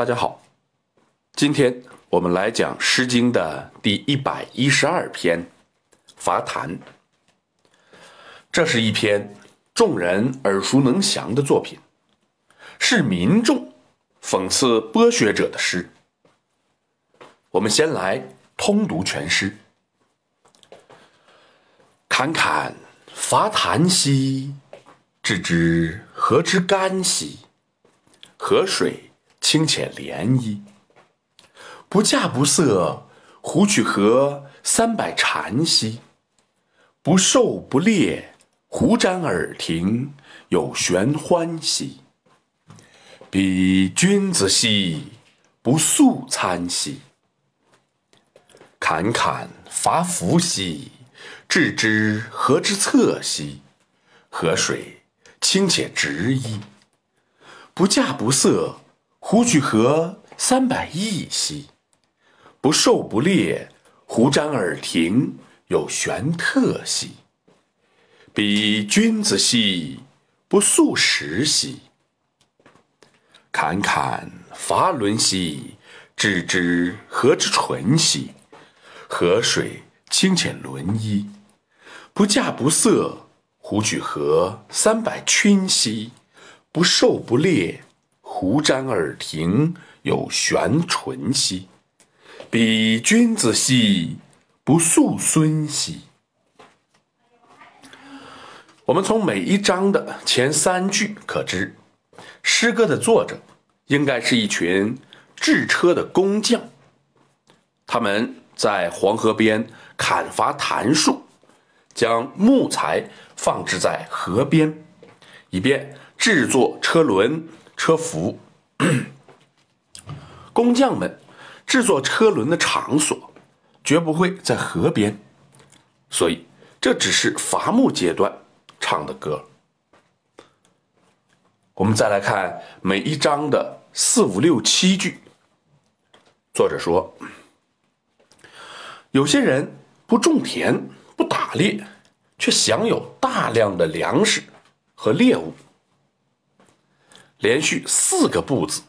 大家好，今天我们来讲《诗经》的第一百一十二篇《伐檀》。这是一篇众人耳熟能详的作品，是民众讽刺剥削者的诗。我们先来通读全诗：“侃侃伐檀兮，置之何之干兮？河水清浅涟漪。不稼不色，胡曲何三百蝉兮？不狩不猎，胡瞻耳庭，有玄欢兮。彼君子兮，不素餐兮。”侃侃伐伐兮，置之何之侧兮？河水清且直矣。不稼不色，胡曲河三百亿兮？不狩不猎，胡瞻耳庭，有玄特兮。彼君子兮，不素食兮。侃侃伐伦兮，置之何之纯兮？河水清浅沦漪，不稼不色，胡曲河三百钧兮？不狩不猎，胡瞻耳庭，有玄纯兮。彼君子兮，不素孙兮。我们从每一章的前三句可知，诗歌的作者应该是一群制车的工匠，他们。在黄河边砍伐檀树，将木材放置在河边，以便制作车轮、车辐。工匠们制作车轮的场所绝不会在河边，所以这只是伐木阶段唱的歌。我们再来看每一章的四五六七句，作者说。有些人不种田不打猎，却享有大量的粮食和猎物。连续四个“不”字，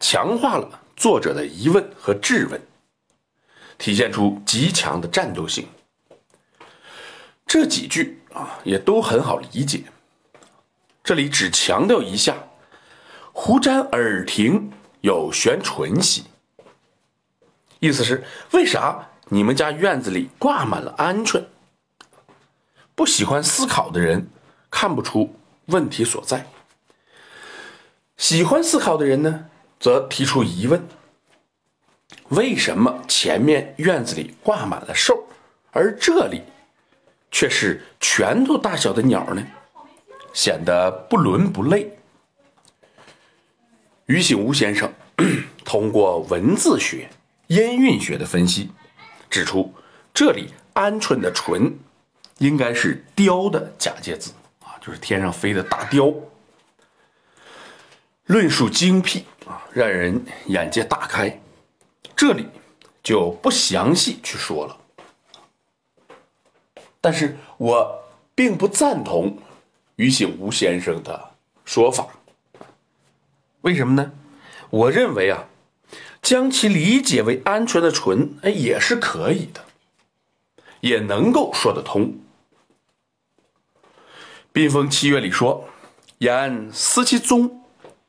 强化了作者的疑问和质问，体现出极强的战斗性。这几句啊，也都很好理解。这里只强调一下：“胡瞻耳庭有悬唇兮。”意思是为啥你们家院子里挂满了鹌鹑？不喜欢思考的人看不出问题所在，喜欢思考的人呢，则提出疑问：为什么前面院子里挂满了兽，而这里却是拳头大小的鸟呢？显得不伦不类。于醒吾先生 通过文字学。音韵学的分析指出，这里鹌鹑的“鹑”应该是“雕”的假借字啊，就是天上飞的大雕。论述精辟啊，让人眼界大开。这里就不详细去说了。但是我并不赞同于醒吾先生的说法。为什么呢？我认为啊。将其理解为鹌鹑的“鹑”，哎，也是可以的，也能够说得通。宾风七月里说：“言思其宗，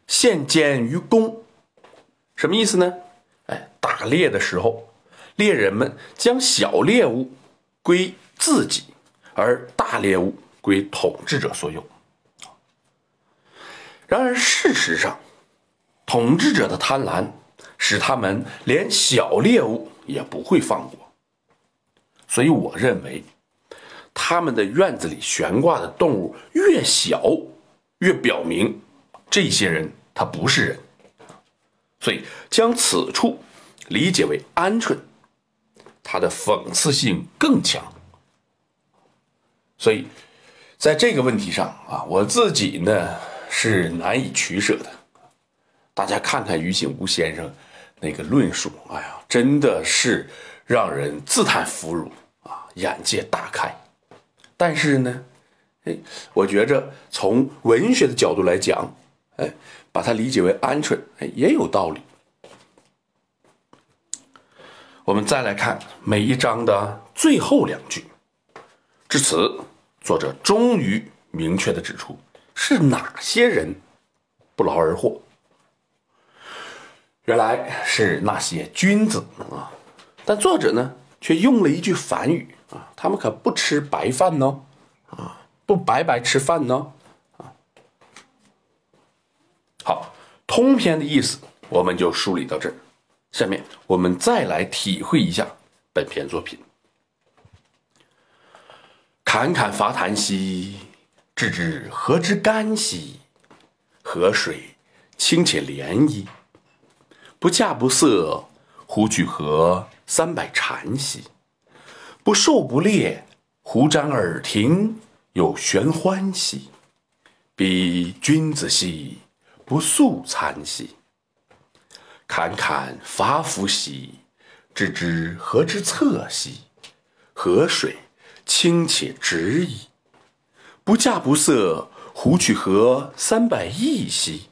献简于公。”什么意思呢？哎，打猎的时候，猎人们将小猎物归自己，而大猎物归统治者所有。然而，事实上，统治者的贪婪。使他们连小猎物也不会放过，所以我认为，他们的院子里悬挂的动物越小，越表明这些人他不是人。所以将此处理解为鹌鹑，它的讽刺性更强。所以在这个问题上啊，我自己呢是难以取舍的。大家看看于景吾先生。那个论述，哎呀，真的是让人自叹弗如啊，眼界大开。但是呢，哎，我觉着从文学的角度来讲，哎，把它理解为鹌鹑，哎，也有道理。我们再来看每一章的最后两句，至此，作者终于明确的指出是哪些人不劳而获。原来是那些君子啊，但作者呢却用了一句反语啊，他们可不吃白饭呢，啊，不白白吃饭呢，好，通篇的意思我们就梳理到这儿。下面我们再来体会一下本篇作品。侃侃伐檀兮，置之何之干兮？河水清且涟漪，不稼不涩，乎去何三百禅兮？不狩不猎，胡瞻耳庭，有玄欢兮。彼君子兮，不素餐兮。侃侃伐夫兮，知之何之侧兮？河水清且直矣。不稼不涩，胡去何三百亿兮？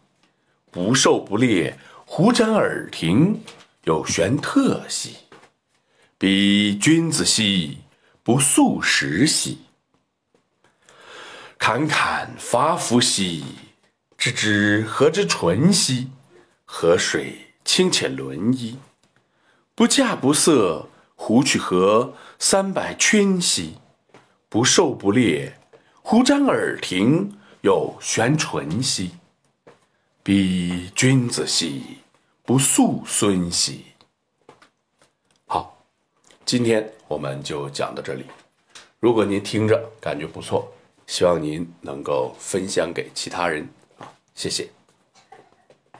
不狩不猎，胡瞻耳庭，有玄特兮。彼君子兮，不素食兮。侃侃伐夫兮，知之何之纯兮？河水。清且轮衣，不稼不涩，胡去何三百圈兮？不狩不猎，胡瞻耳庭，有玄纯兮。彼君子兮，不素孙兮。好，今天我们就讲到这里。如果您听着感觉不错，希望您能够分享给其他人，谢谢。